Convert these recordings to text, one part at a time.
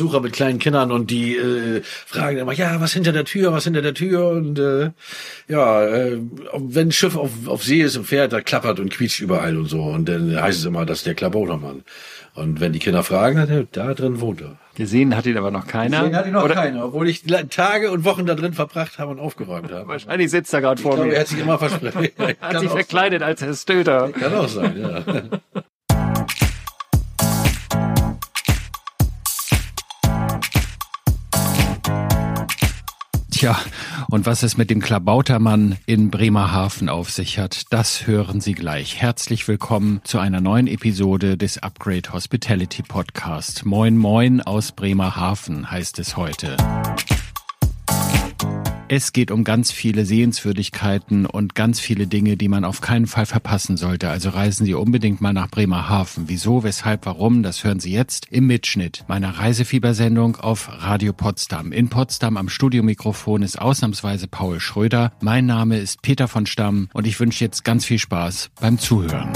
Besucher mit kleinen Kindern und die äh, fragen immer, ja, was hinter der Tür, was hinter der Tür und äh, ja, äh, wenn ein Schiff auf, auf See ist im Pferd, da klappert und quietscht überall und so und dann heißt es immer, das ist der Klabautermann. Und wenn die Kinder fragen, dann, da drin wohnt er. Gesehen hat ihn aber noch keiner. Gesehen hat ihn noch Oder keiner, obwohl ich Tage und Wochen da drin verbracht habe und aufgeräumt habe. Wahrscheinlich sitzt er gerade Ich vor glaube, mir. er hat sich immer versprochen. hat sich verkleidet als Herr Stöter. sein. Kann auch sein, ja. Tja, und was es mit dem Klabautermann in Bremerhaven auf sich hat, das hören Sie gleich. Herzlich willkommen zu einer neuen Episode des Upgrade Hospitality Podcast. Moin Moin aus Bremerhaven heißt es heute. Es geht um ganz viele Sehenswürdigkeiten und ganz viele Dinge, die man auf keinen Fall verpassen sollte. Also reisen Sie unbedingt mal nach Bremerhaven. Wieso, weshalb, warum, das hören Sie jetzt im Mitschnitt meiner Reisefiebersendung auf Radio Potsdam. In Potsdam am Studiomikrofon ist ausnahmsweise Paul Schröder. Mein Name ist Peter von Stamm und ich wünsche jetzt ganz viel Spaß beim Zuhören.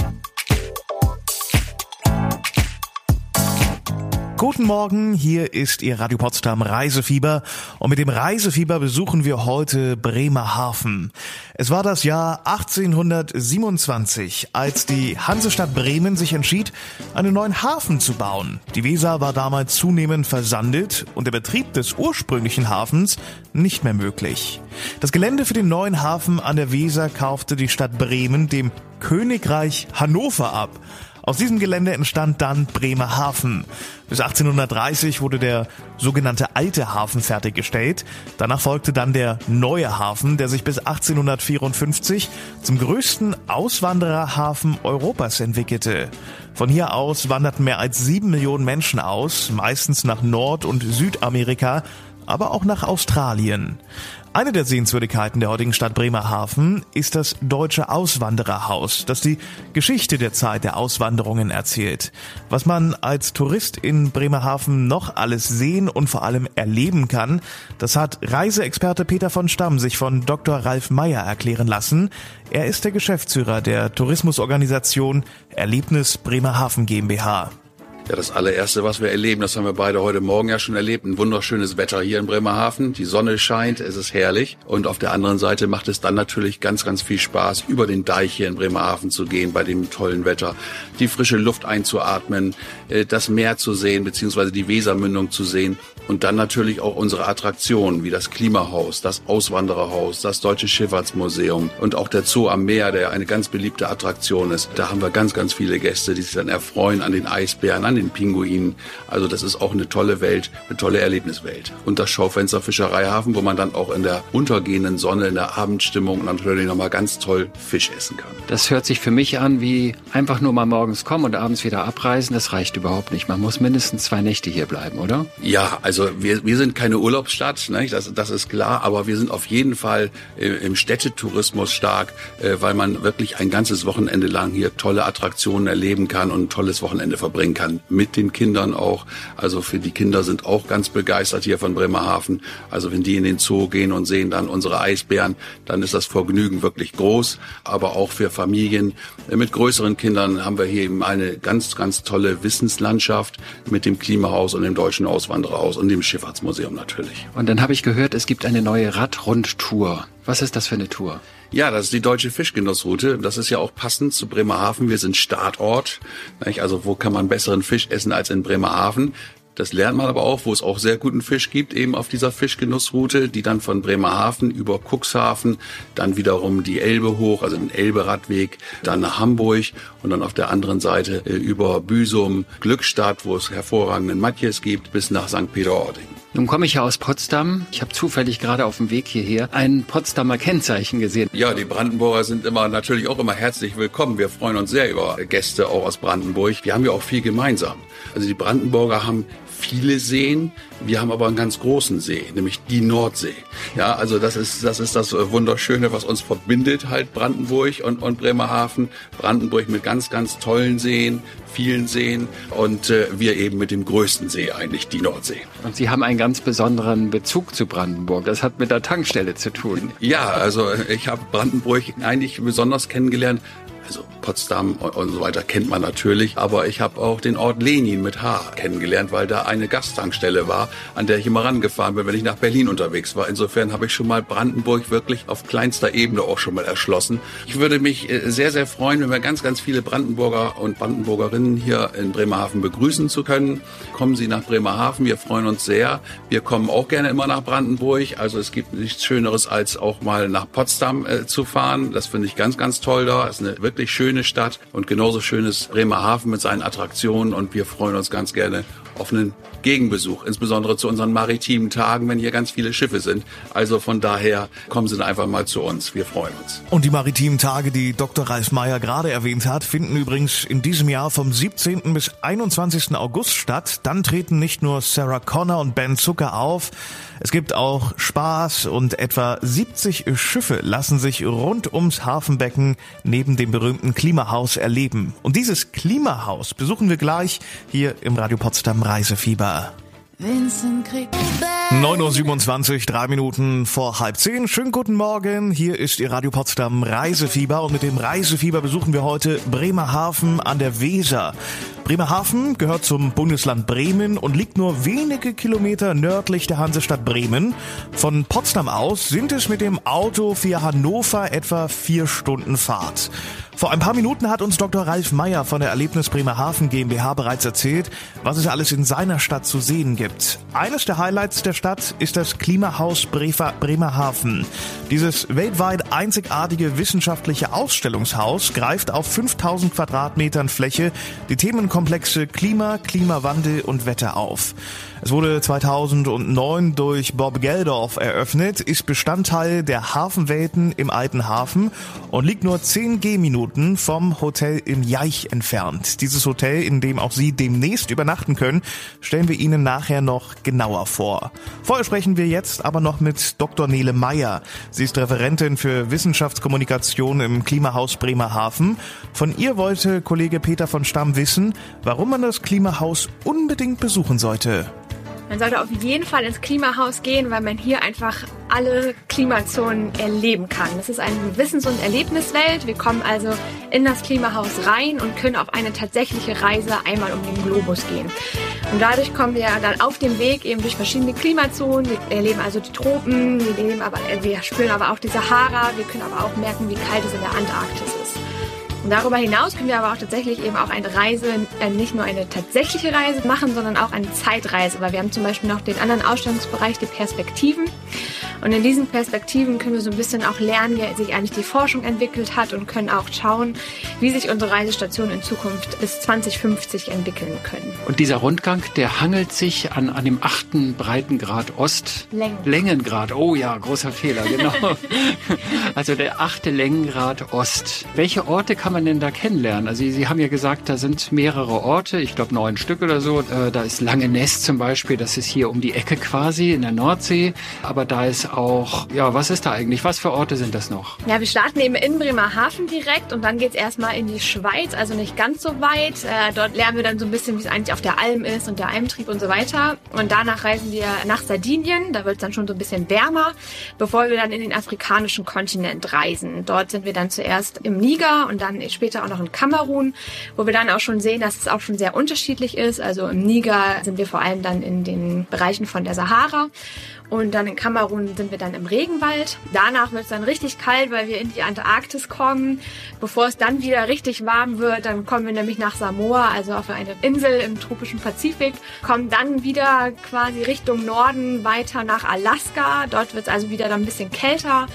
Guten Morgen, hier ist Ihr Radio Potsdam Reisefieber und mit dem Reisefieber besuchen wir heute Bremerhaven. Es war das Jahr 1827, als die Hansestadt Bremen sich entschied, einen neuen Hafen zu bauen. Die Weser war damals zunehmend versandet und der Betrieb des ursprünglichen Hafens nicht mehr möglich. Das Gelände für den neuen Hafen an der Weser kaufte die Stadt Bremen dem Königreich Hannover ab. Aus diesem Gelände entstand dann Bremerhaven. Bis 1830 wurde der sogenannte alte Hafen fertiggestellt. Danach folgte dann der neue Hafen, der sich bis 1854 zum größten Auswandererhafen Europas entwickelte. Von hier aus wanderten mehr als sieben Millionen Menschen aus, meistens nach Nord- und Südamerika, aber auch nach Australien. Eine der Sehenswürdigkeiten der heutigen Stadt Bremerhaven ist das Deutsche Auswandererhaus, das die Geschichte der Zeit der Auswanderungen erzählt. Was man als Tourist in Bremerhaven noch alles sehen und vor allem erleben kann, das hat Reiseexperte Peter von Stamm sich von Dr. Ralf Meyer erklären lassen. Er ist der Geschäftsführer der Tourismusorganisation Erlebnis Bremerhaven GmbH. Ja, das allererste, was wir erleben, das haben wir beide heute Morgen ja schon erlebt. Ein wunderschönes Wetter hier in Bremerhaven. Die Sonne scheint, es ist herrlich. Und auf der anderen Seite macht es dann natürlich ganz, ganz viel Spaß, über den Deich hier in Bremerhaven zu gehen, bei dem tollen Wetter, die frische Luft einzuatmen, äh, das Meer zu sehen, beziehungsweise die Wesermündung zu sehen. Und dann natürlich auch unsere Attraktionen, wie das Klimahaus, das Auswandererhaus, das Deutsche Schifffahrtsmuseum und auch der Zoo am Meer, der eine ganz beliebte Attraktion ist. Da haben wir ganz, ganz viele Gäste, die sich dann erfreuen an den Eisbären, an den Pinguinen. Also das ist auch eine tolle Welt, eine tolle Erlebniswelt. Und das Schaufenster Fischereihafen, wo man dann auch in der untergehenden Sonne, in der Abendstimmung natürlich nochmal ganz toll Fisch essen kann. Das hört sich für mich an wie einfach nur mal morgens kommen und abends wieder abreisen. Das reicht überhaupt nicht. Man muss mindestens zwei Nächte hier bleiben, oder? Ja, also wir, wir sind keine Urlaubsstadt, ne? das, das ist klar, aber wir sind auf jeden Fall äh, im Städtetourismus stark, äh, weil man wirklich ein ganzes Wochenende lang hier tolle Attraktionen erleben kann und ein tolles Wochenende verbringen kann. Mit den Kindern auch. Also für die Kinder sind auch ganz begeistert hier von Bremerhaven. Also wenn die in den Zoo gehen und sehen dann unsere Eisbären, dann ist das Vergnügen wirklich groß. Aber auch für Familien äh, mit größeren Kindern haben wir hier eben eine ganz, ganz tolle Wissenslandschaft mit dem Klimahaus und dem Deutschen Auswandererhaus und dem Schifffahrtsmuseum natürlich. Und dann habe ich gehört, es gibt eine neue Radrundtour. Was ist das für eine Tour? Ja, das ist die deutsche Fischgenussroute. Das ist ja auch passend zu Bremerhaven. Wir sind Startort. Nicht? Also wo kann man besseren Fisch essen als in Bremerhaven? Das lernt man aber auch, wo es auch sehr guten Fisch gibt, eben auf dieser Fischgenussroute, die dann von Bremerhaven über Cuxhaven, dann wiederum die Elbe hoch, also den Elbe-Radweg, dann nach Hamburg und dann auf der anderen Seite äh, über Büsum, Glückstadt, wo es hervorragenden Matjes gibt, bis nach St. Peter-Ording. Nun komme ich ja aus Potsdam. Ich habe zufällig gerade auf dem Weg hierher ein Potsdamer Kennzeichen gesehen. Ja, die Brandenburger sind immer natürlich auch immer herzlich willkommen. Wir freuen uns sehr über Gäste auch aus Brandenburg. Wir haben ja auch viel gemeinsam. Also die Brandenburger haben viele Seen. Wir haben aber einen ganz großen See, nämlich die Nordsee. Ja, also das ist das ist das Wunderschöne, was uns verbindet, halt Brandenburg und, und Bremerhaven. Brandenburg mit ganz, ganz tollen Seen, vielen Seen und äh, wir eben mit dem größten See eigentlich, die Nordsee. Und Sie haben einen ganz besonderen Bezug zu Brandenburg. Das hat mit der Tankstelle zu tun. Ja, also ich habe Brandenburg eigentlich besonders kennengelernt Also Potsdam und so weiter kennt man natürlich, aber ich habe auch den Ort Lenin mit H kennengelernt, weil da eine Gasttankstelle war, an der ich immer rangefahren bin, wenn ich nach Berlin unterwegs war. Insofern habe ich schon mal Brandenburg wirklich auf kleinster Ebene auch schon mal erschlossen. Ich würde mich äh, sehr, sehr freuen, wenn wir ganz, ganz viele Brandenburger und Brandenburgerinnen hier in Bremerhaven begrüßen zu können. Kommen Sie nach Bremerhaven, wir freuen uns sehr. Wir kommen auch gerne immer nach Brandenburg. Also es gibt nichts Schöneres, als auch mal nach Potsdam äh, zu fahren. Das finde ich ganz, ganz toll da. Es ist eine wirklich schöne Stadt und genauso schön Bremerhaven mit seinen Attraktionen. Und wir freuen uns ganz gerne auf einen Gegenbesuch, insbesondere zu unseren maritimen Tagen, wenn hier ganz viele Schiffe sind. Also von daher kommen Sie einfach mal zu uns. Wir freuen uns. Und die maritimen Tage, die Dr. Ralf Meyer gerade erwähnt hat, finden übrigens in diesem Jahr vom 17. bis 21. August statt. Dann treten nicht nur Sarah Connor und Ben Zucker auf, es gibt auch Spaß und etwa 70 Schiffe lassen sich rund ums Hafenbecken neben dem berühmten Klimahaus erleben. Und dieses Klimahaus besuchen wir gleich hier im Radio Potsdam Reisefieber. Vincent kriegt 9.27 Uhr, drei Minuten vor halb zehn. Schönen guten Morgen. Hier ist Ihr Radio Potsdam Reisefieber und mit dem Reisefieber besuchen wir heute Bremerhaven an der Weser. Bremerhaven gehört zum Bundesland Bremen und liegt nur wenige Kilometer nördlich der Hansestadt Bremen. Von Potsdam aus sind es mit dem Auto für Hannover etwa vier Stunden Fahrt. Vor ein paar Minuten hat uns Dr. Ralf Meyer von der Erlebnis Bremerhaven GmbH bereits erzählt, was es alles in seiner Stadt zu sehen gibt. Eines der Highlights der Stadt ist das Klimahaus Bremerhaven. Dieses weltweit einzigartige wissenschaftliche Ausstellungshaus greift auf 5000 Quadratmetern Fläche die Themenkomplexe Klima, Klimawandel und Wetter auf. Es wurde 2009 durch Bob Geldorf eröffnet, ist Bestandteil der Hafenwelten im Alten Hafen und liegt nur 10 Gehminuten vom Hotel im Jaich entfernt. Dieses Hotel, in dem auch Sie demnächst übernachten können, stellen wir Ihnen nachher noch genauer vor. Vorher sprechen wir jetzt aber noch mit Dr. Nele Meyer. Sie ist Referentin für Wissenschaftskommunikation im Klimahaus Bremerhaven. Von ihr wollte Kollege Peter von Stamm wissen, warum man das Klimahaus unbedingt besuchen sollte. Man sollte auf jeden Fall ins Klimahaus gehen, weil man hier einfach alle Klimazonen erleben kann. Das ist eine Wissens- und Erlebniswelt. Wir kommen also in das Klimahaus rein und können auf eine tatsächliche Reise einmal um den Globus gehen. Und dadurch kommen wir dann auf dem Weg eben durch verschiedene Klimazonen. Wir erleben also die Tropen, wir, aber, wir spüren aber auch die Sahara, wir können aber auch merken, wie kalt es in der Antarktis ist. Und darüber hinaus können wir aber auch tatsächlich eben auch eine Reise, äh, nicht nur eine tatsächliche Reise machen, sondern auch eine Zeitreise, weil wir haben zum Beispiel noch den anderen Ausstellungsbereich, die Perspektiven. Und in diesen Perspektiven können wir so ein bisschen auch lernen, wie sich eigentlich die Forschung entwickelt hat und können auch schauen, wie sich unsere Reisestationen in Zukunft bis 2050 entwickeln können. Und dieser Rundgang, der hangelt sich an, an dem achten Breitengrad Ost. Längen. Längengrad. Oh ja, großer Fehler, genau. also der achte Längengrad Ost. Welche Orte kann man denn da kennenlernen? Also Sie haben ja gesagt, da sind mehrere Orte, ich glaube neun Stück oder so. Äh, da ist Langenest zum Beispiel, das ist hier um die Ecke quasi in der Nordsee. Aber da ist auch, ja, was ist da eigentlich? Was für Orte sind das noch? Ja, wir starten eben in Bremerhaven direkt und dann geht es erstmal in die Schweiz, also nicht ganz so weit. Äh, dort lernen wir dann so ein bisschen, wie es eigentlich auf der Alm ist und der Almtrieb und so weiter. Und danach reisen wir nach Sardinien, da wird es dann schon so ein bisschen wärmer, bevor wir dann in den afrikanischen Kontinent reisen. Dort sind wir dann zuerst im Niger und dann später auch noch in Kamerun, wo wir dann auch schon sehen, dass es auch schon sehr unterschiedlich ist. Also im Niger sind wir vor allem dann in den Bereichen von der Sahara und dann in Kamerun sind wir dann im Regenwald. Danach wird es dann richtig kalt, weil wir in die Antarktis kommen. Bevor es dann wieder richtig warm wird, dann kommen wir nämlich nach Samoa, also auf eine Insel im tropischen Pazifik, kommen dann wieder quasi Richtung Norden weiter nach Alaska. Dort wird es also wieder dann ein bisschen kälter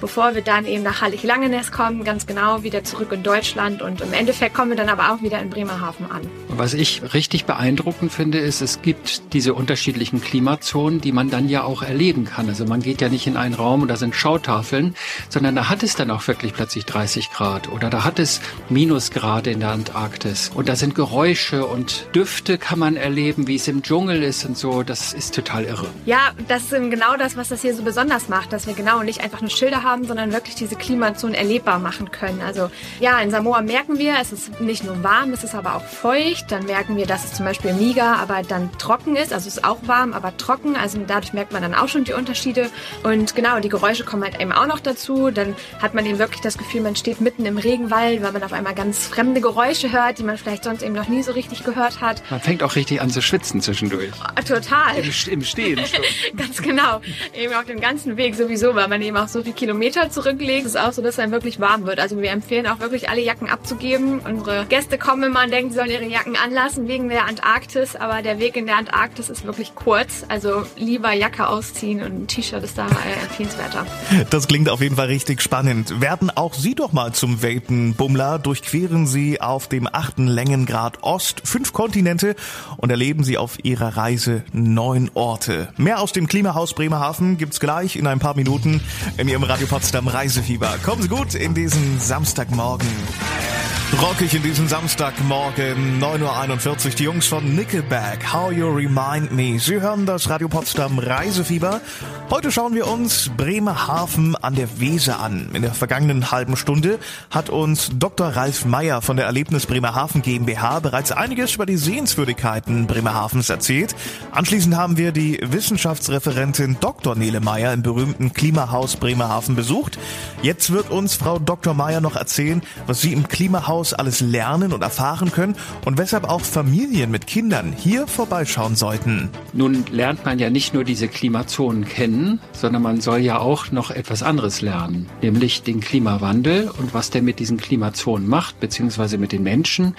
bevor wir dann eben nach Hallig-Langeness kommen, ganz genau wieder zurück in Deutschland und im Endeffekt kommen wir dann aber auch wieder in Bremerhaven an. Was ich richtig beeindruckend finde, ist, es gibt diese unterschiedlichen Klimazonen, die man dann ja auch erleben kann. Also man geht ja nicht in einen Raum und da sind Schautafeln, sondern da hat es dann auch wirklich plötzlich 30 Grad oder da hat es Minusgrade in der Antarktis und da sind Geräusche und Düfte kann man erleben, wie es im Dschungel ist und so. Das ist total irre. Ja, das ist genau das, was das hier so besonders macht, dass wir genau nicht einfach nur Schilder haben, sondern wirklich diese Klimazonen erlebbar machen können. Also ja, in Samoa merken wir, es ist nicht nur warm, es ist aber auch feucht. Dann merken wir, dass es zum Beispiel Niger aber dann trocken ist. Also es ist auch warm, aber trocken. Also dadurch merkt man dann auch schon die Unterschiede. Und genau, die Geräusche kommen halt eben auch noch dazu. Dann hat man eben wirklich das Gefühl, man steht mitten im Regenwald, weil man auf einmal ganz fremde Geräusche hört, die man vielleicht sonst eben noch nie so richtig gehört hat. Man fängt auch richtig an zu schwitzen zwischendurch. Oh, total. Im, im Stehen schon. ganz genau. Eben auf dem ganzen Weg sowieso, weil man eben auch so viele Kilometer zurücklegt. Es ist auch so, dass einem wirklich warm wird. Also wir empfehlen auch wirklich alle Jacken abzugeben. Unsere Gäste kommen immer und denken, sie sollen ihre Jacken anlassen wegen der Antarktis, aber der Weg in der Antarktis ist wirklich kurz. Also lieber Jacke ausziehen und ein T-Shirt ist da äh, empfehlenswerter. Das klingt auf jeden Fall richtig spannend. Werden auch Sie doch mal zum Weltenbummler. Durchqueren Sie auf dem achten Längengrad Ost fünf Kontinente und erleben Sie auf Ihrer Reise neun Orte. Mehr aus dem Klimahaus Bremerhaven gibt's gleich in ein paar Minuten in Ihrem Radio Potsdam Reisefieber. Kommen Sie gut in diesen Samstagmorgen. Rockig in diesem Samstagmorgen, 9.41 Uhr, die Jungs von Nickelback, How You Remind Me. Sie hören das Radio Potsdam Reisefieber. Heute schauen wir uns Bremerhaven an der Weser an. In der vergangenen halben Stunde hat uns Dr. Ralf Meyer von der Erlebnis Bremerhaven GmbH bereits einiges über die Sehenswürdigkeiten Bremerhavens erzählt. Anschließend haben wir die Wissenschaftsreferentin Dr. Nele Meyer im berühmten Klimahaus Bremerhaven besucht. Jetzt wird uns Frau Dr. Meyer noch erzählen, was sie im Klimahaus Haus alles lernen und erfahren können und weshalb auch Familien mit Kindern hier vorbeischauen sollten. Nun lernt man ja nicht nur diese Klimazonen kennen, sondern man soll ja auch noch etwas anderes lernen, nämlich den Klimawandel und was der mit diesen Klimazonen macht, beziehungsweise mit den Menschen.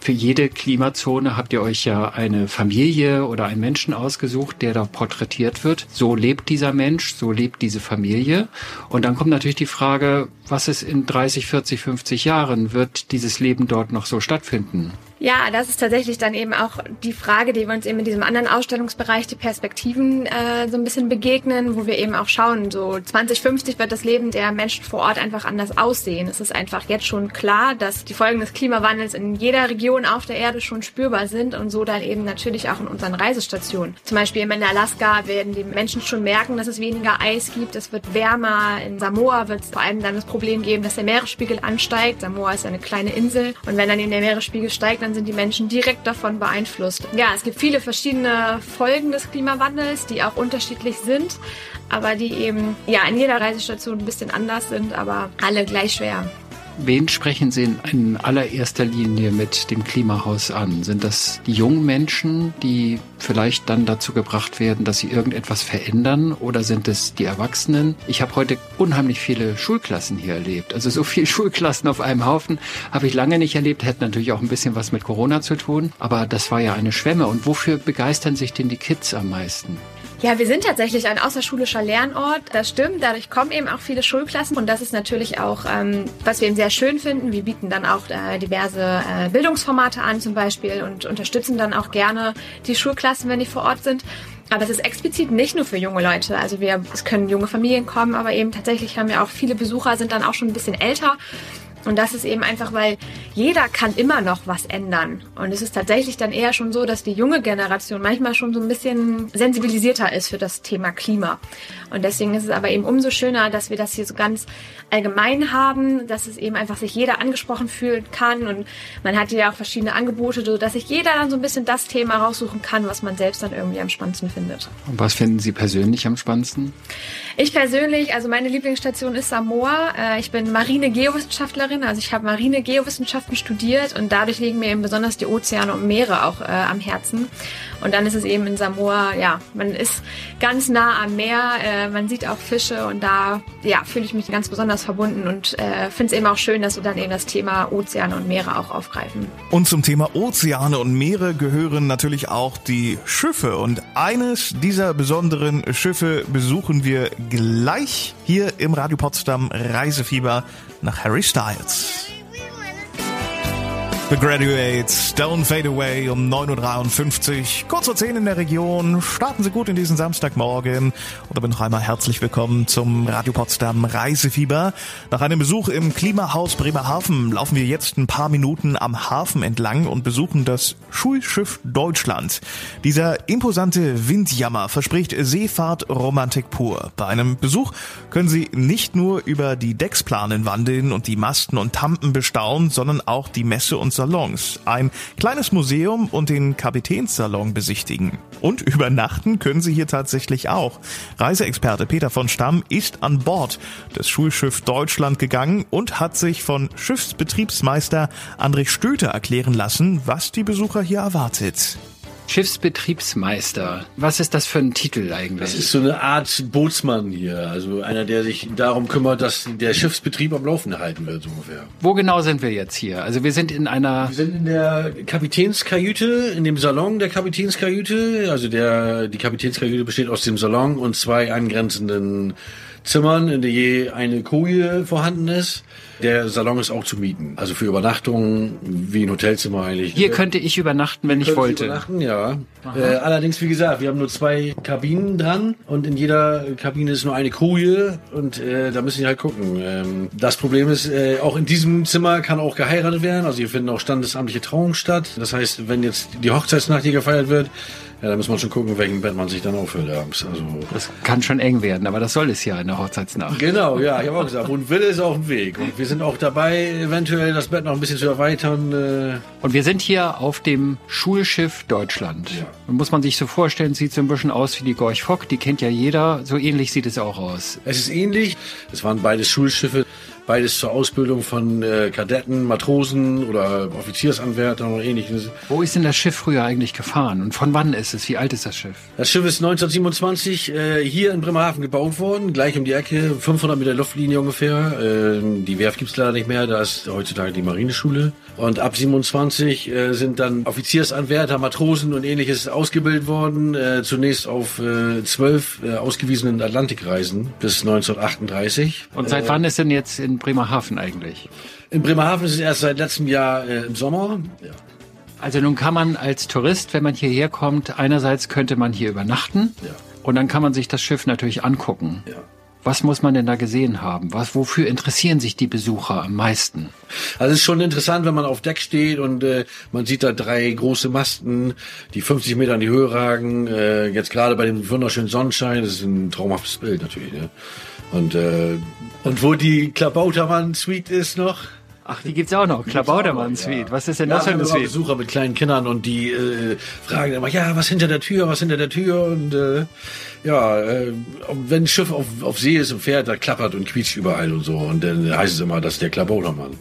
Für jede Klimazone habt ihr euch ja eine Familie oder einen Menschen ausgesucht, der da porträtiert wird. So lebt dieser Mensch, so lebt diese Familie. Und dann kommt natürlich die Frage, was ist in 30, 40, 50 Jahren? Wird dieses Leben dort noch so stattfinden? Ja, das ist tatsächlich dann eben auch die Frage, die wir uns eben in diesem anderen Ausstellungsbereich, die Perspektiven, äh, so ein bisschen begegnen, wo wir eben auch schauen, so 2050 wird das Leben der Menschen vor Ort einfach anders aussehen. Es ist einfach jetzt schon klar, dass die Folgen des Klimawandels in jeder Region auf der Erde schon spürbar sind und so dann eben natürlich auch in unseren Reisestationen. Zum Beispiel in Alaska werden die Menschen schon merken, dass es weniger Eis gibt, es wird wärmer. In Samoa wird es vor allem dann das Problem geben, dass der Meeresspiegel ansteigt. Samoa ist eine kleine Insel und wenn dann eben der Meeresspiegel steigt, dann sind die Menschen direkt davon beeinflusst. Ja, es gibt viele verschiedene Folgen des Klimawandels, die auch unterschiedlich sind, aber die eben ja in jeder Reisestation ein bisschen anders sind, aber alle gleich schwer. Wen sprechen Sie in allererster Linie mit dem Klimahaus an? Sind das die jungen Menschen, die vielleicht dann dazu gebracht werden, dass sie irgendetwas verändern? Oder sind es die Erwachsenen? Ich habe heute unheimlich viele Schulklassen hier erlebt. Also so viele Schulklassen auf einem Haufen habe ich lange nicht erlebt. Hätte natürlich auch ein bisschen was mit Corona zu tun. Aber das war ja eine Schwemme. Und wofür begeistern sich denn die Kids am meisten? Ja, wir sind tatsächlich ein außerschulischer Lernort. Das stimmt. Dadurch kommen eben auch viele Schulklassen. Und das ist natürlich auch, ähm, was wir eben sehr schön finden. Wir bieten dann auch äh, diverse äh, Bildungsformate an zum Beispiel und unterstützen dann auch gerne die Schulklassen, wenn die vor Ort sind. Aber das ist explizit nicht nur für junge Leute. Also wir, es können junge Familien kommen, aber eben tatsächlich haben wir auch viele Besucher, sind dann auch schon ein bisschen älter und das ist eben einfach, weil jeder kann immer noch was ändern. Und es ist tatsächlich dann eher schon so, dass die junge Generation manchmal schon so ein bisschen sensibilisierter ist für das Thema Klima. Und deswegen ist es aber eben umso schöner, dass wir das hier so ganz allgemein haben, dass es eben einfach sich jeder angesprochen fühlen kann. Und man hat ja auch verschiedene Angebote, so dass sich jeder dann so ein bisschen das Thema raussuchen kann, was man selbst dann irgendwie am spannendsten findet. Und was finden Sie persönlich am spannendsten? Ich persönlich, also meine Lieblingsstation ist Samoa. Äh, ich bin Marine-Geowissenschaftlerin, also ich habe Marine-Geowissenschaften studiert und dadurch liegen mir eben besonders die Ozeane und Meere auch äh, am Herzen. Und dann ist es eben in Samoa, ja, man ist ganz nah am Meer, äh, man sieht auch Fische und da, ja, fühle ich mich ganz besonders verbunden und äh, finde es eben auch schön, dass wir dann eben das Thema Ozeane und Meere auch aufgreifen. Und zum Thema Ozeane und Meere gehören natürlich auch die Schiffe und eines dieser besonderen Schiffe besuchen wir gleich hier im Radio Potsdam Reisefieber nach Harry Styles. The Graduates, Don't Fade Away um 9.53 Uhr. Kurz vor 10 in der Region. Starten Sie gut in diesen Samstagmorgen. Und damit noch einmal herzlich willkommen zum Radio Potsdam Reisefieber. Nach einem Besuch im Klimahaus Bremerhaven laufen wir jetzt ein paar Minuten am Hafen entlang und besuchen das Schulschiff Deutschland. Dieser imposante Windjammer verspricht Seefahrtromantik pur. Bei einem Besuch können Sie nicht nur über die Decksplanen wandeln und die Masten und Tampen bestaunen, sondern auch die Messe und Salons, ein kleines Museum und den Kapitänssalon besichtigen. Und übernachten können Sie hier tatsächlich auch. Reiseexperte Peter von Stamm ist an Bord des Schulschiff Deutschland gegangen und hat sich von Schiffsbetriebsmeister André Stöter erklären lassen, was die Besucher hier erwartet. Schiffsbetriebsmeister. Was ist das für ein Titel eigentlich? Das ist so eine Art Bootsmann hier, also einer, der sich darum kümmert, dass der Schiffsbetrieb am Laufen gehalten wird, so ungefähr. Wo genau sind wir jetzt hier? Also wir sind in einer... Wir sind in der Kapitänskajüte, in dem Salon der Kapitänskajüte. Also der, die Kapitänskajüte besteht aus dem Salon und zwei angrenzenden Zimmern, in der je eine Koje vorhanden ist. Der Salon ist auch zu mieten. Also für Übernachtungen wie ein Hotelzimmer eigentlich. Hier könnte ich übernachten, wenn ich wollte. Übernachten, ja. Äh, allerdings, wie gesagt, wir haben nur zwei Kabinen dran und in jeder Kabine ist nur eine Koje und äh, da müssen Sie halt gucken. Ähm, das Problem ist, äh, auch in diesem Zimmer kann auch geheiratet werden. Also hier finden auch standesamtliche Trauungen statt. Das heißt, wenn jetzt die Hochzeitsnacht hier gefeiert wird, ja, da muss man schon gucken, welchen Bett man sich dann aufhört abends. Also Das kann schon eng werden, aber das soll es ja in der Hochzeitsnacht. Genau, ja, ich habe auch gesagt, ein Wille ist auf dem Weg. Und wir sind auch dabei, eventuell das Bett noch ein bisschen zu erweitern. Äh, Und wir sind hier auf dem Schulschiff Deutschland. Ja. Und muss man sich so vorstellen, sieht so ein bisschen aus wie die Gorch Fock, die kennt ja jeder. So ähnlich sieht es auch aus. Es ist ähnlich. Es waren beides Schulschiffe, beides zur Ausbildung von äh, Kadetten, Matrosen oder Offiziersanwärtern oder ähnliches. Wo ist denn das Schiff früher eigentlich gefahren? Und von wann ist es? Wie alt ist das Schiff? Das Schiff ist 1927 äh, hier in Bremerhaven gebaut worden, gleich um die Ecke, 500 Meter Luftlinie ungefähr. Ähm, die Werft gibt's leider nicht mehr, da ist heutzutage die Marineschule. Und ab 27 äh, sind dann Offiziersanwärter, Matrosen und ähnliches ausgebildet worden, äh, zunächst auf äh, zwölf äh, ausgewiesenen Atlantikreisen bis 1938. Und seit wann ist denn jetzt in Bremerhaven eigentlich? In Bremerhaven ist es erst seit letztem Jahr äh, im Sommer. Ja. Also nun kann man als Tourist, wenn man hierher kommt, einerseits könnte man hier übernachten Ja. und dann kann man sich das Schiff natürlich angucken. Ja. Was muss man denn da gesehen haben? Was, wofür interessieren sich die Besucher am meisten? Also es ist schon interessant, wenn man auf Deck steht und äh, man sieht da drei große Masten, die 50 Meter in die Höhe ragen. Äh, jetzt gerade bei dem wunderschönen Sonnenschein, das ist ein traumhaftes Bild natürlich. Ne? Und äh, und wo die Klabautermann-Suite ist noch. Ach, die gibt's auch noch. Klabautermann Suite. Was ist denn das für Ja, eine wir haben Suite? Besucher mit kleinen Kindern und die äh, fragen immer, ja, was hinter der Tür, was hinter der Tür und äh, ja, äh, wenn ein Schiff auf, auf See ist und fährt, da klappert und quietscht überall und so und dann heißt es immer, das ist der Klabautermann.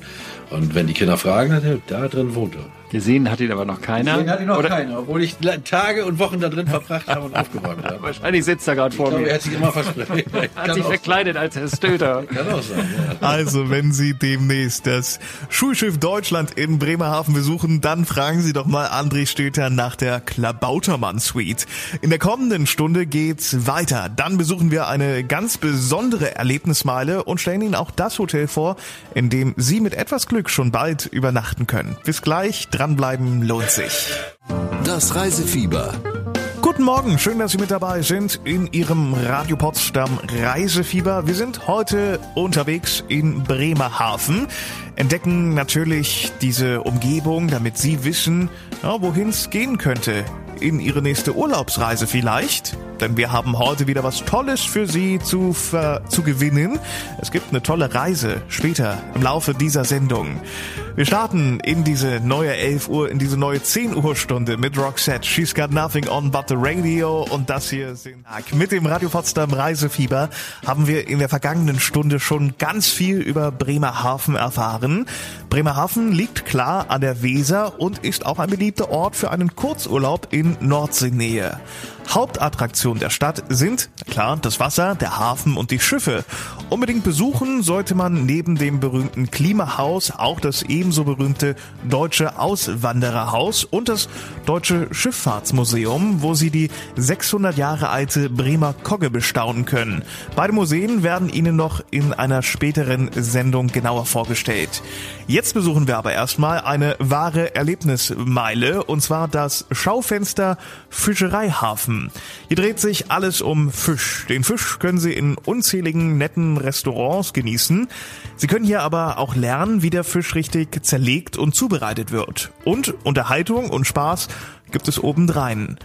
Und wenn die Kinder fragen, dann, da drin wohnt er. Gesehen hat ihn aber noch keiner. Den hat ihn noch Oder keiner, obwohl ich Tage und Wochen da drin verbracht habe und aufgeräumt habe. Wahrscheinlich sitzt er gerade Ich vor glaube, er mir. hat sich immer versprochen. Hat Kann sich verkleidet als Herr Stöter. kann auch sein, ja. Also, wenn Sie demnächst das Schulschiff Deutschland in Bremerhaven besuchen, dann fragen Sie doch mal André Stöter nach der Klabautermann Suite. In der kommenden Stunde geht's weiter. Dann besuchen wir eine ganz besondere Erlebnismeile und stellen Ihnen auch das Hotel vor, in dem Sie mit etwas Glück schon bald übernachten können. Bis gleich, dranbleiben lohnt sich. Das Reisefieber. Guten Morgen, schön, dass Sie mit dabei sind in Ihrem Radio Potsdam Reisefieber. Wir sind heute unterwegs in Bremerhaven, entdecken natürlich diese Umgebung, damit Sie wissen, ja, wohin es gehen könnte. In Ihre nächste Urlaubsreise vielleicht, denn wir haben heute wieder was Tolles für Sie zu, ver zu gewinnen. Es gibt eine tolle Reise später im Laufe dieser Sendung. Wir starten in diese neue 11 Uhr, in diese neue 10 Uhr Stunde mit Roxette. She's got nothing on but the radio. Und das hier sind mit dem Radio Potsdam Reisefieber haben wir in der vergangenen Stunde schon ganz viel über Bremerhaven erfahren. Bremerhaven liegt klar an der Weser und ist auch ein beliebter Ort für einen Kurzurlaub in in Nordseenähe. Hauptattraktion der Stadt sind, klar, das Wasser, der Hafen und die Schiffe. Unbedingt besuchen sollte man neben dem berühmten Klimahaus auch das ebenso berühmte Deutsche Auswandererhaus und das Deutsche Schifffahrtsmuseum, wo Sie die 600 Jahre alte Bremer Kogge bestaunen können. Beide Museen werden Ihnen noch in einer späteren Sendung genauer vorgestellt. Jetzt besuchen wir aber erstmal eine wahre Erlebnismeile und zwar das Schaufenster Fischereihafen. Hier dreht sich alles um Fisch. Den Fisch können Sie in unzähligen netten Restaurants genießen. Sie können hier aber auch lernen, wie der Fisch richtig zerlegt und zubereitet wird. Und Unterhaltung und Spaß gibt es obendrein.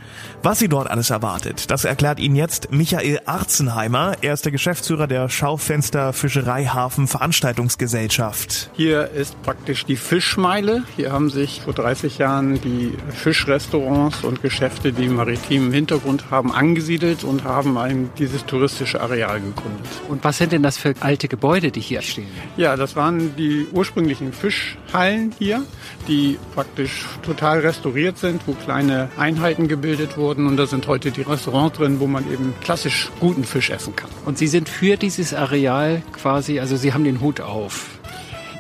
Was Sie dort alles erwartet, das erklärt Ihnen jetzt Michael Arzenheimer. Er ist der Geschäftsführer der Schaufenster Fischereihafen Veranstaltungsgesellschaft. Hier ist praktisch die Fischmeile. Hier haben sich vor 30 Jahren die Fischrestaurants und Geschäfte, die maritimen Hintergrund haben, angesiedelt und haben ein, dieses touristische Areal gegründet. Und was sind denn das für alte Gebäude, die hier stehen? Ja, das waren die ursprünglichen Fischhallen hier, die praktisch total restauriert sind, wo kleine Einheiten gebildet wurden. Und da sind heute die Restaurants drin, wo man eben klassisch guten Fisch essen kann. Und Sie sind für dieses Areal quasi, also Sie haben den Hut auf.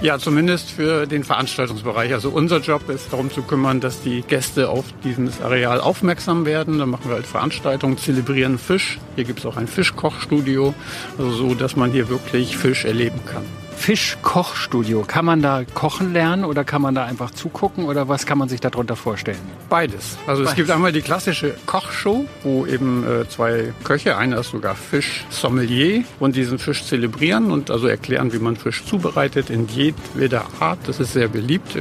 Ja, zumindest für den Veranstaltungsbereich. Also unser Job ist darum zu kümmern, dass die Gäste auf dieses Areal aufmerksam werden. Dann machen wir halt Veranstaltungen, zelebrieren Fisch. Hier gibt es auch ein Fischkochstudio, also so, dass man hier wirklich Fisch erleben kann. Fischkochstudio. Kann man da kochen lernen oder kann man da einfach zugucken oder was kann man sich darunter vorstellen? Beides. Also Beides. es gibt einmal die klassische Kochshow, wo eben äh, zwei Köche, einer ist sogar Fischsommelier und diesen Fisch zelebrieren und also erklären, wie man Fisch zubereitet in jedweder Art. Das ist sehr beliebt.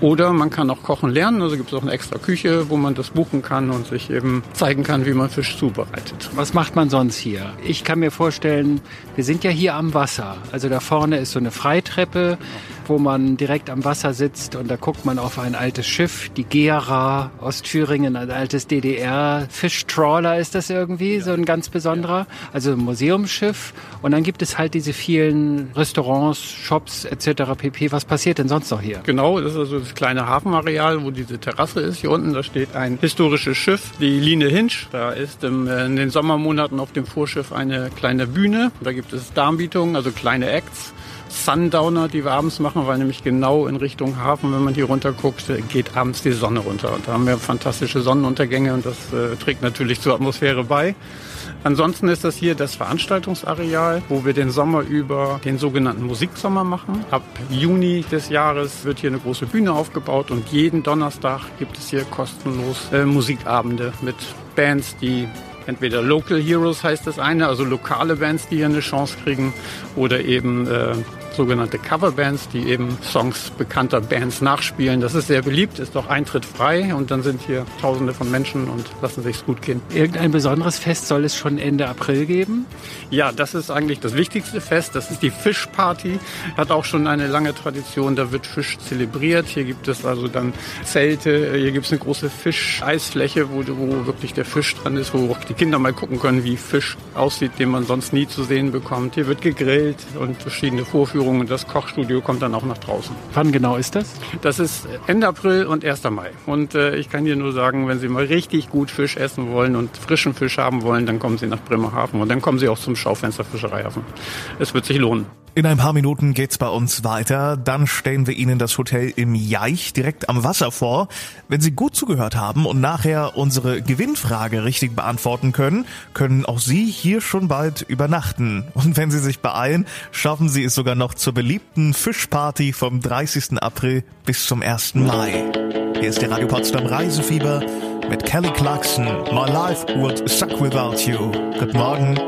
Oder man kann auch kochen lernen. Also gibt es auch eine extra Küche, wo man das buchen kann und sich eben zeigen kann, wie man Fisch zubereitet. Was macht man sonst hier? Ich kann mir vorstellen, wir sind ja hier am Wasser. Also da vorne ist so eine Freitreppe, wo man direkt am Wasser sitzt und da guckt man auf ein altes Schiff, die Gera aus Thüringen, ein altes DDR Fischtrawler ist das irgendwie, so ein ganz besonderer, also ein Museumsschiff und dann gibt es halt diese vielen Restaurants, Shops etc. pp. Was passiert denn sonst noch hier? Genau, das ist also das kleine Hafenareal, wo diese Terrasse ist. Hier unten, da steht ein historisches Schiff, die Line Hinsch. Da ist im, äh, in den Sommermonaten auf dem Vorschiff eine kleine Bühne. Da gibt es Darmbietungen, also kleine Acts. Sundowner, die wir abends machen, weil nämlich genau in Richtung Hafen, wenn man hier runter guckt, geht abends die Sonne runter. Und da haben wir fantastische Sonnenuntergänge und das äh, trägt natürlich zur Atmosphäre bei. Ansonsten ist das hier das Veranstaltungsareal, wo wir den Sommer über den sogenannten Musiksommer machen. Ab Juni des Jahres wird hier eine große Bühne aufgebaut und jeden Donnerstag gibt es hier kostenlos äh, Musikabende mit Bands, die entweder Local Heroes heißt das eine, also lokale Bands, die hier eine Chance kriegen, oder eben äh, sogenannte Coverbands, die eben Songs bekannter Bands nachspielen. Das ist sehr beliebt, ist auch Eintritt frei und dann sind hier Tausende von Menschen und lassen sich's gut gehen. Irgendein besonderes Fest soll es schon Ende April geben? Ja, das ist eigentlich das wichtigste Fest. Das ist die Fischparty. Hat auch schon eine lange Tradition. Da wird Fisch zelebriert. Hier gibt es also dann Zelte. Hier gibt es eine große Fischeisfläche, wo, wo wirklich der Fisch dran ist, wo auch die Kinder mal gucken können, wie Fisch aussieht, den man sonst nie zu sehen bekommt. Hier wird gegrillt und verschiedene Vorführungen. Und das Kochstudio kommt dann auch nach draußen. Wann genau ist das? Das ist Ende April und 1. Mai. Und äh, ich kann dir nur sagen, wenn Sie mal richtig gut Fisch essen wollen und frischen Fisch haben wollen, dann kommen Sie nach Bremerhaven und dann kommen Sie auch zum Schaufenster Fischereihafen. Es wird sich lohnen. In ein paar Minuten geht's bei uns weiter. Dann stellen wir Ihnen das Hotel im Jaich direkt am Wasser vor. Wenn Sie gut zugehört haben und nachher unsere Gewinnfrage richtig beantworten können, können auch Sie hier schon bald übernachten. Und wenn Sie sich beeilen, schaffen Sie es sogar noch zur beliebten Fischparty vom 30. April bis zum 1. Mai. Hier ist der Radio Potsdam Reisefieber mit Kelly Clarkson. My life would suck without you. Guten Morgen.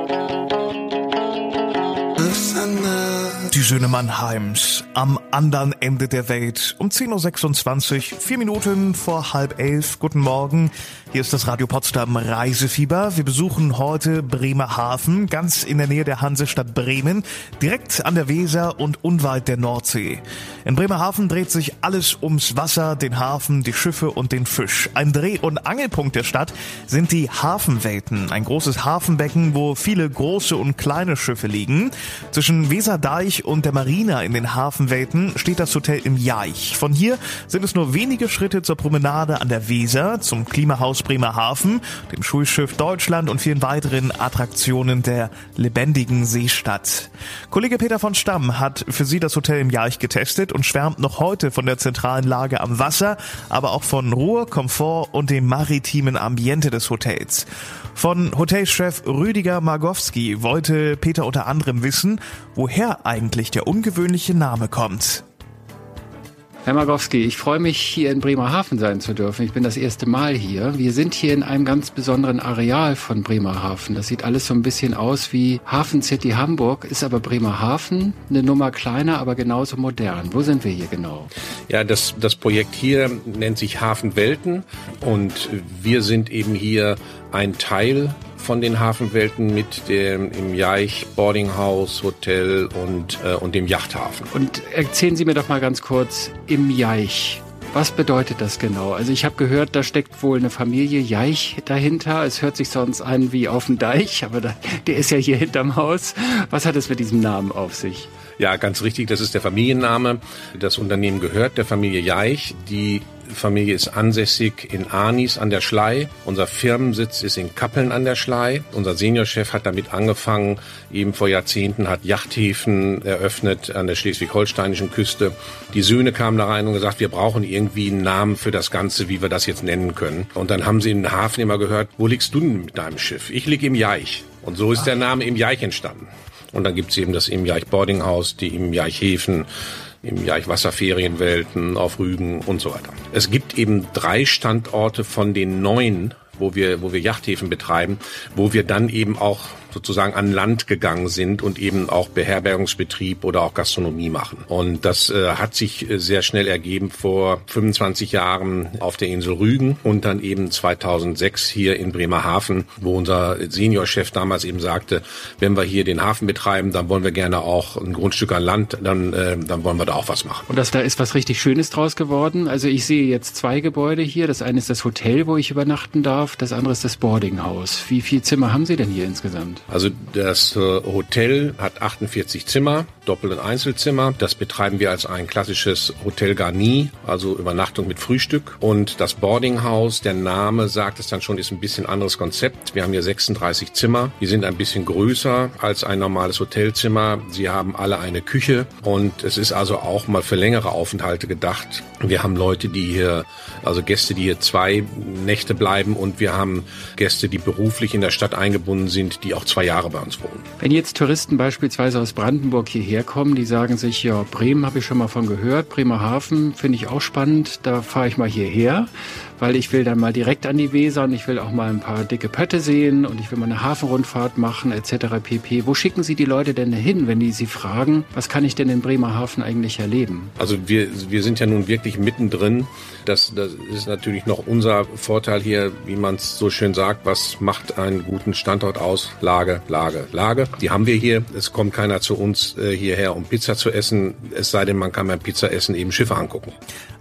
Die Söhne Mannheims am anderen Ende der Welt um 10.26 Uhr, vier Minuten vor halb elf. Guten Morgen. Hier ist das Radio Potsdam Reisefieber. Wir besuchen heute Bremerhaven, ganz in der Nähe der Hansestadt Bremen, direkt an der Weser und unweit der Nordsee. In Bremerhaven dreht sich alles ums Wasser, den Hafen, die Schiffe und den Fisch. Ein Dreh- und Angelpunkt der Stadt sind die Hafenwelten, ein großes Hafenbecken, wo viele große und kleine Schiffe liegen. Zwischen Weserdeich und der Marina in den Hafenwelten steht das Hotel im Jaich. Von hier sind es nur wenige Schritte zur Promenade an der Weser, zum Klimahaus Bremerhaven, dem Schulschiff Deutschland und vielen weiteren Attraktionen der lebendigen Seestadt. Kollege Peter von Stamm hat für Sie das Hotel im Jaich getestet und schwärmt noch heute von der zentralen Lage am Wasser, aber auch von Ruhe, Komfort und dem maritimen Ambiente des Hotels. Von Hotelchef Rüdiger Margowski wollte Peter unter anderem wissen, woher eigentlich der ungewöhnliche Name kommt. Herr Magowski, ich freue mich, hier in Bremerhaven sein zu dürfen. Ich bin das erste Mal hier. Wir sind hier in einem ganz besonderen Areal von Bremerhaven. Das sieht alles so ein bisschen aus wie Hafen City Hamburg, ist aber Bremerhaven eine Nummer kleiner, aber genauso modern. Wo sind wir hier genau? Ja, das, das Projekt hier nennt sich Hafen Welten und wir sind eben hier ein Teil von den Hafenwelten mit dem im Jaich Boarding House Hotel und, äh, und dem Yachthafen. Und erzählen Sie mir doch mal ganz kurz im Jaich. Was bedeutet das genau? Also ich habe gehört, da steckt wohl eine Familie Jaich dahinter. Es hört sich sonst an wie auf dem Deich, aber da, der ist ja hier hinterm Haus. Was hat es mit diesem Namen auf sich? Ja, ganz richtig, das ist der Familienname. Das Unternehmen gehört der Familie Jaich. Die Familie ist ansässig in Arnis an der Schlei. Unser Firmensitz ist in Kappeln an der Schlei. Unser Seniorchef hat damit angefangen, eben vor Jahrzehnten hat Yachthäfen eröffnet an der schleswig-holsteinischen Küste. Die Söhne kamen da rein und gesagt, wir brauchen irgendwie einen Namen für das Ganze, wie wir das jetzt nennen können. Und dann haben sie in den Hafen immer gehört, wo liegst du denn mit deinem Schiff? Ich lieg im Jaich. Und so ist der Name im Jaich entstanden. Und dann gibt's eben das im Jaich Boarding House, die im Jaich Häfen, im Jaich Wasserferienwelten, auf Rügen und so weiter. Es gibt eben drei Standorte von den neun, wo wir, wo wir Yachthäfen betreiben, wo wir dann eben auch sozusagen an Land gegangen sind und eben auch Beherbergungsbetrieb oder auch Gastronomie machen. Und das äh, hat sich äh, sehr schnell ergeben vor 25 Jahren auf der Insel Rügen und dann eben 2006 hier in Bremerhaven, wo unser Seniorchef damals eben sagte, wenn wir hier den Hafen betreiben, dann wollen wir gerne auch ein Grundstück an Land, dann, äh, dann wollen wir da auch was machen. Und das, da ist was richtig Schönes draus geworden. Also ich sehe jetzt zwei Gebäude hier. Das eine ist das Hotel, wo ich übernachten darf. Das andere ist das Boardinghaus. Wie viele Zimmer haben Sie denn hier insgesamt? Also das äh, Hotel hat 48 Zimmer, Doppel- und Einzelzimmer. Das betreiben wir als ein klassisches Hotel Garni, also Übernachtung mit Frühstück. Und das Boardinghaus, der Name sagt es dann schon, ist ein bisschen anderes Konzept. Wir haben hier 36 Zimmer. Die sind ein bisschen größer als ein normales Hotelzimmer. Sie haben alle eine Küche und es ist also auch mal für längere Aufenthalte gedacht. Wir haben Leute, die hier, also Gäste, die hier zwei Nächte bleiben und wir haben Gäste, die beruflich in der Stadt eingebunden sind, die auch zwei Jahre bei uns wohnen. Wenn jetzt Touristen beispielsweise aus Brandenburg hierher kommen, die sagen sich, ja, Bremen habe ich schon mal von gehört, Bremerhaven finde ich auch spannend, da fahre ich mal hierher weil ich will dann mal direkt an die Weser und ich will auch mal ein paar dicke Pötte sehen und ich will mal eine Hafenrundfahrt machen etc. pp. Wo schicken Sie die Leute denn hin, wenn die Sie fragen, was kann ich denn in Bremerhaven eigentlich erleben? Also wir, wir sind ja nun wirklich mittendrin. Das, das ist natürlich noch unser Vorteil hier, wie man es so schön sagt, was macht einen guten Standort aus? Lage, Lage, Lage. Die haben wir hier. Es kommt keiner zu uns äh, hierher, um Pizza zu essen. Es sei denn, man kann beim Pizza essen eben Schiffe angucken.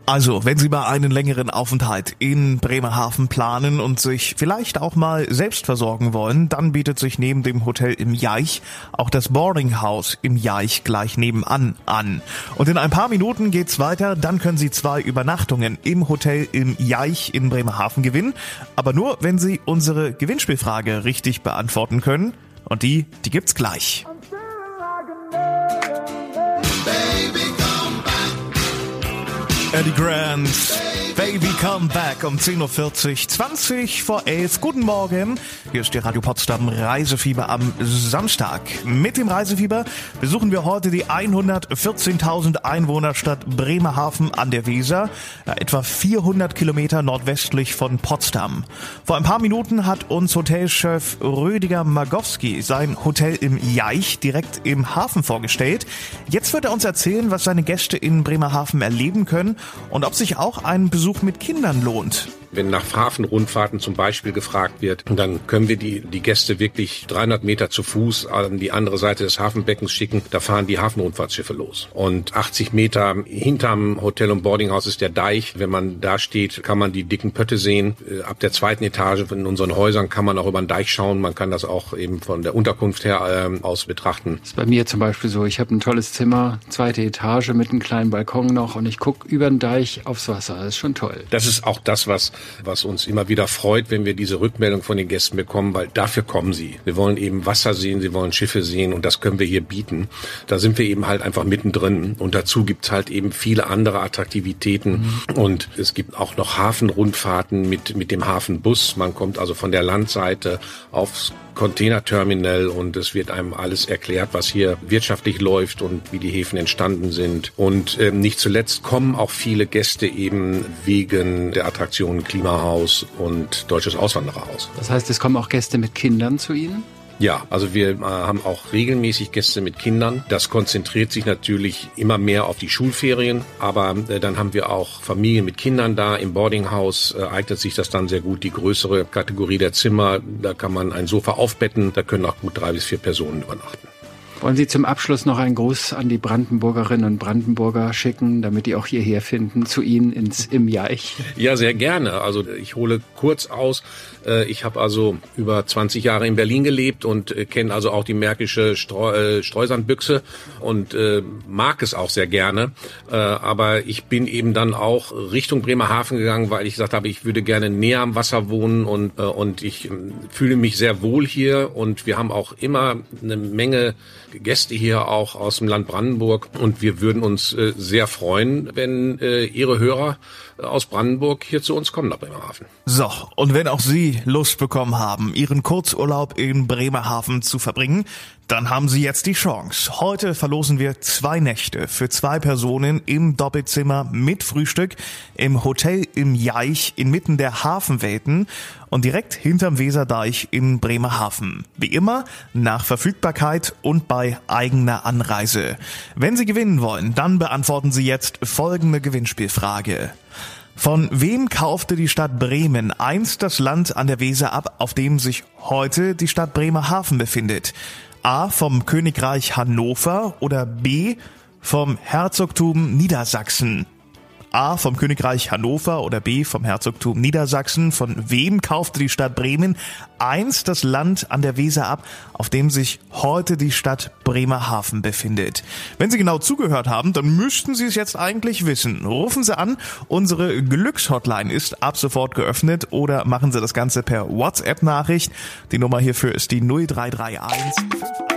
Also, wenn Sie mal einen längeren Aufenthalt in Bremerhaven planen und sich vielleicht auch mal selbst versorgen wollen, dann bietet sich neben dem Hotel im Jaich auch das Boarding House im Jaich gleich nebenan an. Und in ein paar Minuten geht's weiter, dann können Sie zwei Übernachtungen im Hotel im Jaich in Bremerhaven gewinnen, aber nur, wenn Sie unsere Gewinnspielfrage richtig beantworten können. Und die, die gibt's gleich. Eddie Grant, Baby Come Back um 10.40 Uhr, 20 vor 11. Guten Morgen, hier ist die Radio Potsdam Reisefieber am Samstag. Mit dem Reisefieber besuchen wir heute die 114.000 Einwohnerstadt Bremerhaven an der Weser, etwa 400 Kilometer nordwestlich von Potsdam. Vor ein paar Minuten hat uns Hotelchef Rödiger Magowski sein Hotel im Jaich direkt im Hafen vorgestellt. Jetzt wird er uns erzählen, was seine Gäste in Bremerhaven erleben können und ob sich auch ein Besuch mit Kindern lohnt. Wenn nach Hafenrundfahrten zum Beispiel gefragt wird, dann können wir die, die Gäste wirklich 300 Meter zu Fuß an die andere Seite des Hafenbeckens schicken. Da fahren die Hafenrundfahrtschiffe los. Und 80 Meter hinterm Hotel und Boardinghaus ist der Deich. Wenn man da steht, kann man die dicken Pötte sehen. Äh, ab der zweiten Etage in unseren Häusern kann man auch über den Deich schauen. Man kann das auch eben von der Unterkunft her äh, aus betrachten. Das ist bei mir zum Beispiel so. Ich habe ein tolles Zimmer, zweite Etage mit einem kleinen Balkon noch und ich gucke über den Deich aufs Wasser. Das ist schon toll. Das ist auch das, was was uns immer wieder freut, wenn wir diese Rückmeldung von den Gästen bekommen, weil dafür kommen sie. Wir wollen eben Wasser sehen, sie wollen Schiffe sehen und das können wir hier bieten. Da sind wir eben halt einfach mittendrin und dazu gibt's halt eben viele andere Attraktivitäten mhm. und es gibt auch noch Hafenrundfahrten mit, mit dem Hafenbus. Man kommt also von der Landseite aufs Containerterminal und es wird einem alles erklärt, was hier wirtschaftlich läuft und wie die Häfen entstanden sind. Und ähm, nicht zuletzt kommen auch viele Gäste eben wegen der Attraktionen Klimahaus und Deutsches Auswandererhaus. Das heißt, es kommen auch Gäste mit Kindern zu Ihnen? Ja, also wir äh, haben auch regelmäßig Gäste mit Kindern. Das konzentriert sich natürlich immer mehr auf die Schulferien, aber äh, dann haben wir auch Familien mit Kindern da. Im Boardinghaus äh, eignet sich das dann sehr gut. Die größere Kategorie der Zimmer, da kann man ein Sofa aufbetten, da können auch gut drei bis vier Personen übernachten. Wollen Sie zum Abschluss noch einen Gruß an die Brandenburgerinnen und Brandenburger schicken, damit die auch hierher finden, zu Ihnen ins im Jaich? Ja, sehr gerne. Also ich hole kurz aus. Äh, ich habe also über 20 Jahre in Berlin gelebt und äh, kenne also auch die märkische Streu äh, Streusandbüchse und mag es auch sehr gerne. Aber ich bin eben dann auch Richtung Bremerhaven gegangen, weil ich gesagt habe, ich würde gerne näher am Wasser wohnen und, und ich ähm, fühle mich sehr wohl hier und wir haben auch immer eine Menge Gäste hier auch aus dem Land Brandenburg und wir würden uns sehr freuen, wenn Ihre Hörer aus Brandenburg hier zu uns kommen nach Bremerhaven. So, und wenn auch Lust bekommen haben, Ihren Kurzurlaub in Bremerhaven zu verbringen, dann haben Sie jetzt die Chance. Heute verlosen wir zwei Nächte für zwei Personen im Doppelzimmer mit Frühstück im Hotel im Jaich inmitten der Hafenwelten und direkt hinterm Weserdeich in Bremerhaven. Wie immer nach Verfügbarkeit und bei eigener Anreise. Wenn Sie gewinnen wollen, dann beantworten Sie jetzt folgende Gewinnspielfrage. Von wem kaufte die Stadt Bremen einst das Land an der Weser ab, auf dem sich heute die Stadt Bremerhaven befindet? A vom Königreich Hannover oder B vom Herzogtum Niedersachsen? A vom Königreich Hannover oder B vom Herzogtum Niedersachsen. Von wem kaufte die Stadt Bremen einst das Land an der Weser ab, auf dem sich heute die Stadt Bremerhaven befindet? Wenn Sie genau zugehört haben, dann müssten Sie es jetzt eigentlich wissen. Rufen Sie an, unsere Glückshotline ist ab sofort geöffnet oder machen Sie das Ganze per WhatsApp-Nachricht. Die Nummer hierfür ist die 0331